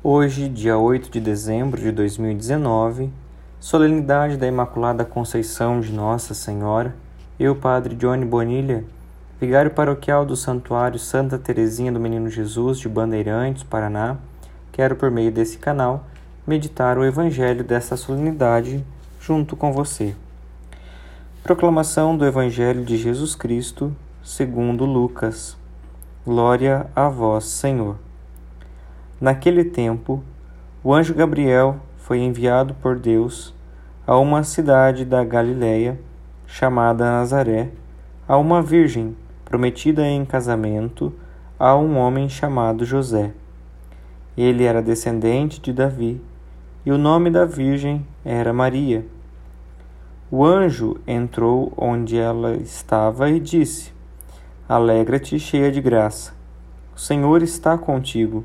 Hoje, dia 8 de dezembro de 2019, solenidade da Imaculada Conceição de Nossa Senhora, eu, Padre Johnny Bonilha, vigário paroquial do Santuário Santa Teresinha do Menino Jesus de Bandeirantes, Paraná, quero, por meio desse canal, meditar o Evangelho dessa solenidade junto com você. Proclamação do Evangelho de Jesus Cristo, segundo Lucas. Glória a vós, Senhor. Naquele tempo, o anjo Gabriel foi enviado por Deus a uma cidade da Galiléia chamada Nazaré, a uma virgem prometida em casamento a um homem chamado José. Ele era descendente de Davi, e o nome da virgem era Maria. O anjo entrou onde ela estava e disse: Alegra-te, cheia de graça. O Senhor está contigo.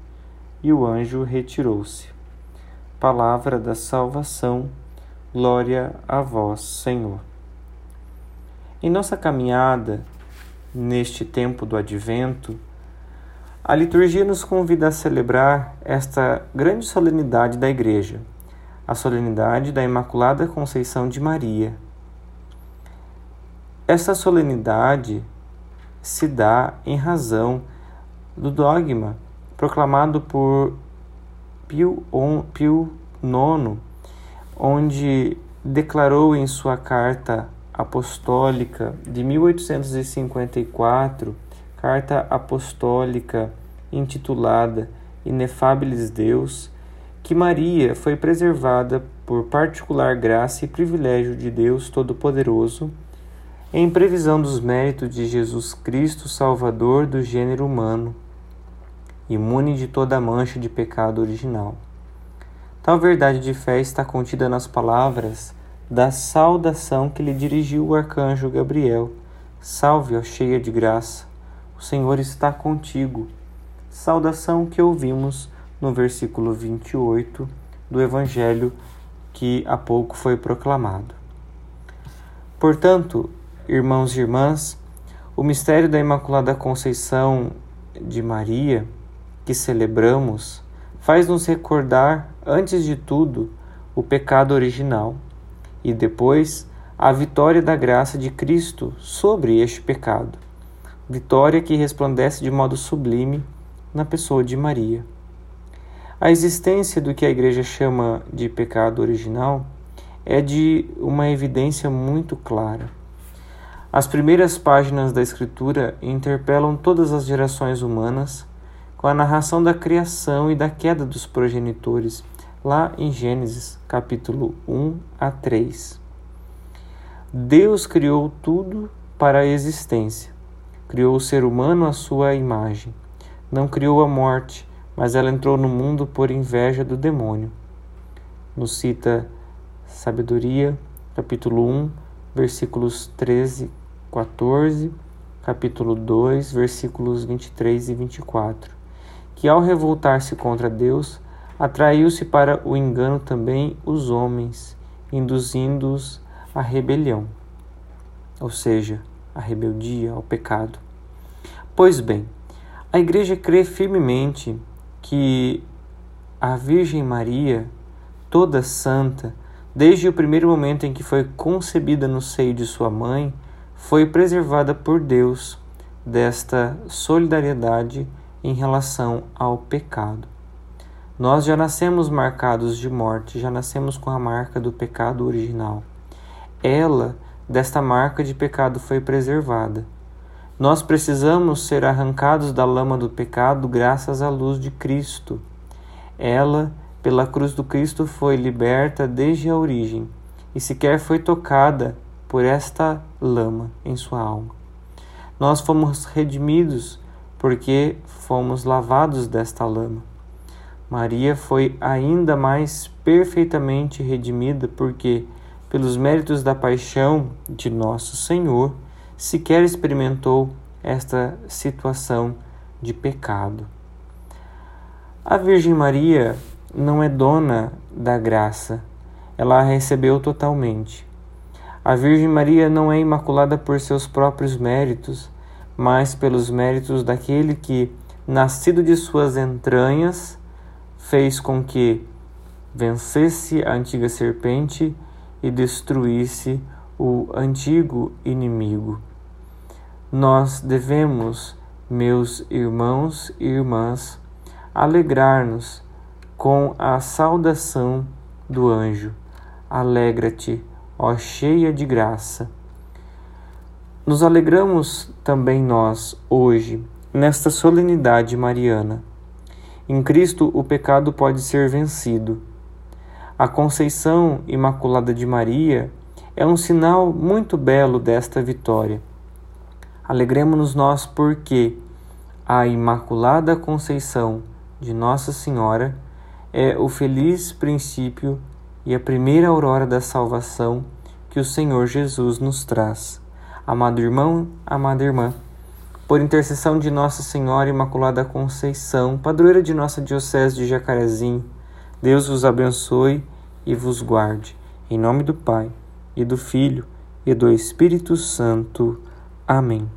e o anjo retirou-se. Palavra da salvação, glória a vós, Senhor. Em nossa caminhada, neste tempo do advento, a liturgia nos convida a celebrar esta grande solenidade da Igreja, a solenidade da Imaculada Conceição de Maria. Essa solenidade se dá em razão do dogma proclamado por Pio, IX, onde declarou em sua carta apostólica de 1854, carta apostólica intitulada Inefabilis Deus, que Maria foi preservada por particular graça e privilégio de Deus Todo-Poderoso, em previsão dos méritos de Jesus Cristo, Salvador do gênero humano imune de toda mancha de pecado original. Tal verdade de fé está contida nas palavras da saudação que lhe dirigiu o arcanjo Gabriel: Salve, ó cheia de graça, o Senhor está contigo. Saudação que ouvimos no versículo 28 do Evangelho que há pouco foi proclamado. Portanto, irmãos e irmãs, o mistério da Imaculada Conceição de Maria que celebramos faz-nos recordar, antes de tudo, o pecado original e depois a vitória da graça de Cristo sobre este pecado, vitória que resplandece de modo sublime na pessoa de Maria. A existência do que a Igreja chama de pecado original é de uma evidência muito clara. As primeiras páginas da Escritura interpelam todas as gerações humanas com a narração da criação e da queda dos progenitores, lá em Gênesis, capítulo 1 a 3. Deus criou tudo para a existência. Criou o ser humano à sua imagem. Não criou a morte, mas ela entrou no mundo por inveja do demônio. Nos cita Sabedoria, capítulo 1, versículos 13 e 14, capítulo 2, versículos 23 e 24 que ao revoltar-se contra Deus, atraiu-se para o engano também os homens, induzindo-os à rebelião, ou seja, à rebeldia, ao pecado. Pois bem, a Igreja crê firmemente que a Virgem Maria, toda santa, desde o primeiro momento em que foi concebida no seio de sua mãe, foi preservada por Deus desta solidariedade em relação ao pecado. Nós já nascemos marcados de morte, já nascemos com a marca do pecado original. Ela, desta marca de pecado, foi preservada. Nós precisamos ser arrancados da lama do pecado graças à luz de Cristo. Ela, pela cruz do Cristo, foi liberta desde a origem e sequer foi tocada por esta lama em sua alma. Nós fomos redimidos porque fomos lavados desta lama. Maria foi ainda mais perfeitamente redimida porque, pelos méritos da paixão de nosso Senhor, sequer experimentou esta situação de pecado. A Virgem Maria não é dona da graça, ela a recebeu totalmente. A Virgem Maria não é imaculada por seus próprios méritos, mas pelos méritos daquele que, nascido de suas entranhas, fez com que vencesse a antiga serpente e destruísse o antigo inimigo. Nós devemos, meus irmãos e irmãs, alegrar-nos com a saudação do anjo. Alegra-te, ó cheia de graça. Nos alegramos também nós, hoje, nesta solenidade mariana. Em Cristo o pecado pode ser vencido. A Conceição Imaculada de Maria é um sinal muito belo desta vitória. Alegremos-nos nós porque a Imaculada Conceição de Nossa Senhora é o feliz princípio e a primeira aurora da salvação que o Senhor Jesus nos traz. Amado irmão, amada irmã, por intercessão de Nossa Senhora Imaculada Conceição, padroeira de nossa Diocese de Jacarezinho, Deus vos abençoe e vos guarde. Em nome do Pai, e do Filho, e do Espírito Santo. Amém.